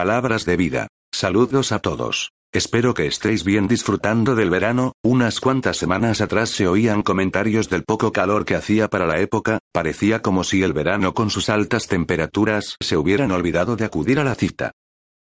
Palabras de vida. Saludos a todos. Espero que estéis bien disfrutando del verano, unas cuantas semanas atrás se oían comentarios del poco calor que hacía para la época, parecía como si el verano con sus altas temperaturas se hubieran olvidado de acudir a la cita.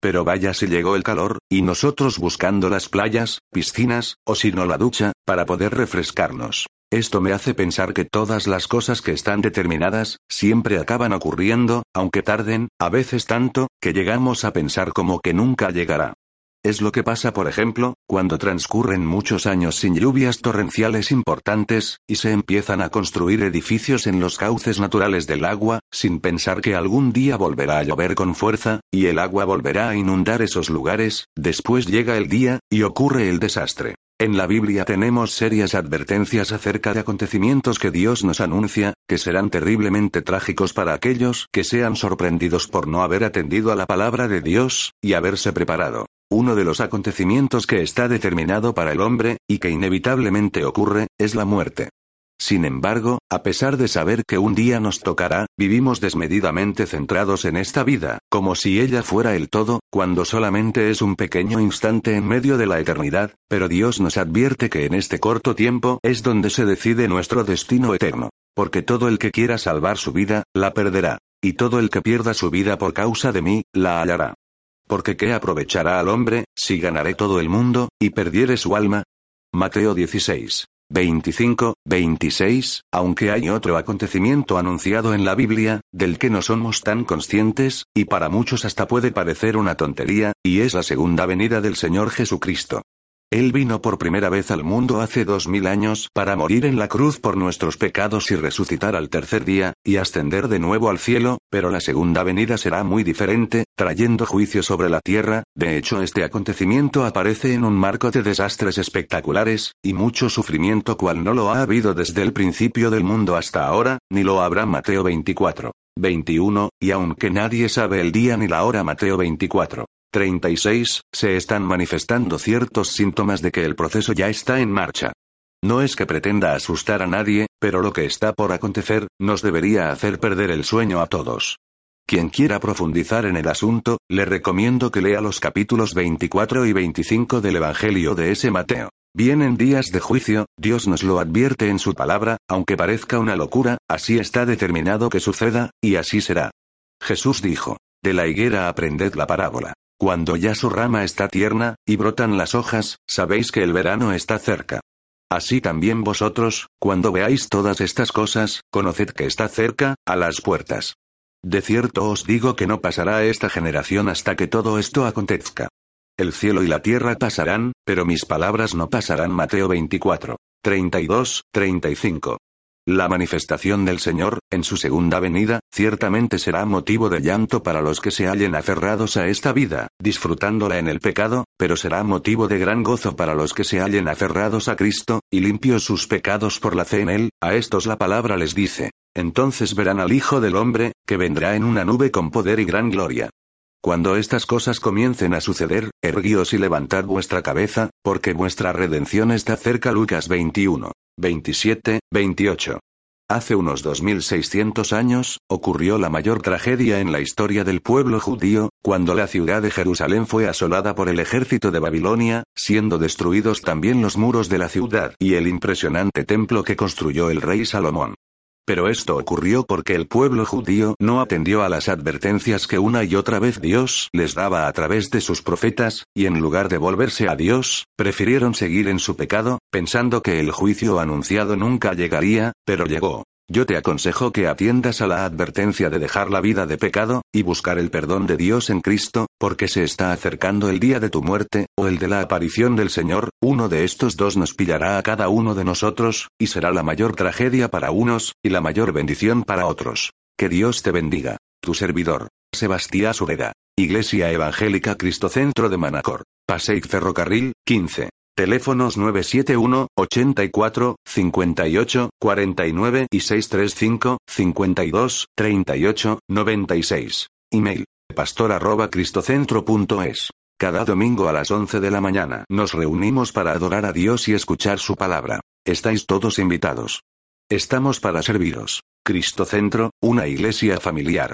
Pero vaya si llegó el calor, y nosotros buscando las playas, piscinas, o si no la ducha, para poder refrescarnos. Esto me hace pensar que todas las cosas que están determinadas, siempre acaban ocurriendo, aunque tarden, a veces tanto, que llegamos a pensar como que nunca llegará. Es lo que pasa, por ejemplo, cuando transcurren muchos años sin lluvias torrenciales importantes, y se empiezan a construir edificios en los cauces naturales del agua, sin pensar que algún día volverá a llover con fuerza, y el agua volverá a inundar esos lugares, después llega el día, y ocurre el desastre. En la Biblia tenemos serias advertencias acerca de acontecimientos que Dios nos anuncia, que serán terriblemente trágicos para aquellos que sean sorprendidos por no haber atendido a la palabra de Dios, y haberse preparado. Uno de los acontecimientos que está determinado para el hombre, y que inevitablemente ocurre, es la muerte. Sin embargo, a pesar de saber que un día nos tocará, vivimos desmedidamente centrados en esta vida, como si ella fuera el todo, cuando solamente es un pequeño instante en medio de la eternidad, pero Dios nos advierte que en este corto tiempo es donde se decide nuestro destino eterno. Porque todo el que quiera salvar su vida, la perderá. Y todo el que pierda su vida por causa de mí, la hallará. Porque ¿qué aprovechará al hombre, si ganaré todo el mundo, y perdiere su alma? Mateo 16. 25, 26, aunque hay otro acontecimiento anunciado en la Biblia, del que no somos tan conscientes, y para muchos hasta puede parecer una tontería, y es la segunda venida del Señor Jesucristo. Él vino por primera vez al mundo hace dos mil años para morir en la cruz por nuestros pecados y resucitar al tercer día, y ascender de nuevo al cielo, pero la segunda venida será muy diferente, trayendo juicio sobre la tierra, de hecho este acontecimiento aparece en un marco de desastres espectaculares, y mucho sufrimiento cual no lo ha habido desde el principio del mundo hasta ahora, ni lo habrá Mateo 24. 21, y aunque nadie sabe el día ni la hora Mateo 24. 36, se están manifestando ciertos síntomas de que el proceso ya está en marcha. No es que pretenda asustar a nadie, pero lo que está por acontecer, nos debería hacer perder el sueño a todos. Quien quiera profundizar en el asunto, le recomiendo que lea los capítulos 24 y 25 del Evangelio de ese Mateo. Vienen días de juicio, Dios nos lo advierte en su palabra, aunque parezca una locura, así está determinado que suceda, y así será. Jesús dijo, de la higuera aprended la parábola. Cuando ya su rama está tierna, y brotan las hojas, sabéis que el verano está cerca. Así también vosotros, cuando veáis todas estas cosas, conoced que está cerca, a las puertas. De cierto os digo que no pasará esta generación hasta que todo esto acontezca. El cielo y la tierra pasarán, pero mis palabras no pasarán. Mateo 24. 32, 35. La manifestación del Señor, en su segunda venida, ciertamente será motivo de llanto para los que se hallen aferrados a esta vida, disfrutándola en el pecado, pero será motivo de gran gozo para los que se hallen aferrados a Cristo, y limpios sus pecados por la fe en Él, a estos la palabra les dice. Entonces verán al Hijo del Hombre, que vendrá en una nube con poder y gran gloria. Cuando estas cosas comiencen a suceder, erguíos y levantad vuestra cabeza, porque vuestra redención está cerca. Lucas 21. 27, 28. Hace unos 2600 años, ocurrió la mayor tragedia en la historia del pueblo judío, cuando la ciudad de Jerusalén fue asolada por el ejército de Babilonia, siendo destruidos también los muros de la ciudad y el impresionante templo que construyó el rey Salomón. Pero esto ocurrió porque el pueblo judío no atendió a las advertencias que una y otra vez Dios les daba a través de sus profetas, y en lugar de volverse a Dios, prefirieron seguir en su pecado, pensando que el juicio anunciado nunca llegaría, pero llegó. Yo te aconsejo que atiendas a la advertencia de dejar la vida de pecado, y buscar el perdón de Dios en Cristo, porque se está acercando el día de tu muerte, o el de la aparición del Señor, uno de estos dos nos pillará a cada uno de nosotros, y será la mayor tragedia para unos, y la mayor bendición para otros. Que Dios te bendiga. Tu servidor, Sebastián Sureda. Iglesia Evangélica Cristocentro de Manacor. Paseic Ferrocarril, 15. Teléfonos 971, 84, 58, 49 y 635, 52, 38, 96. Email. pastor arroba cristocentro.es. Cada domingo a las 11 de la mañana nos reunimos para adorar a Dios y escuchar su palabra. Estáis todos invitados. Estamos para serviros. Cristo Centro, una iglesia familiar.